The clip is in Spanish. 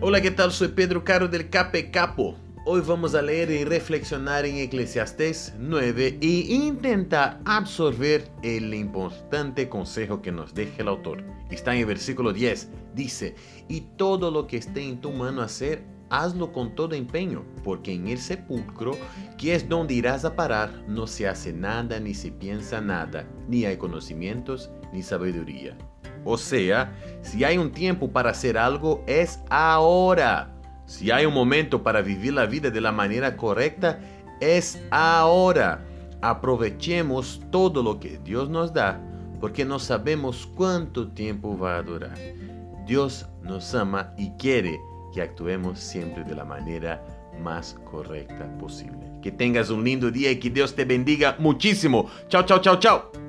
Hola, ¿qué tal? Soy Pedro Caro del Cape Capo. Hoy vamos a leer y reflexionar en Eclesiastés 9 e intentar absorber el importante consejo que nos deja el autor. Está en el versículo 10. Dice, y todo lo que esté en tu mano hacer, hazlo con todo empeño, porque en el sepulcro, que es donde irás a parar, no se hace nada ni se piensa nada, ni hay conocimientos ni sabiduría. O sea, si hay un tiempo para hacer algo, es ahora. Si hay un momento para vivir la vida de la manera correcta, es ahora. Aprovechemos todo lo que Dios nos da, porque no sabemos cuánto tiempo va a durar. Dios nos ama y quiere que actuemos siempre de la manera más correcta posible. Que tengas un lindo día y que Dios te bendiga muchísimo. Chao, chao, chao, chao.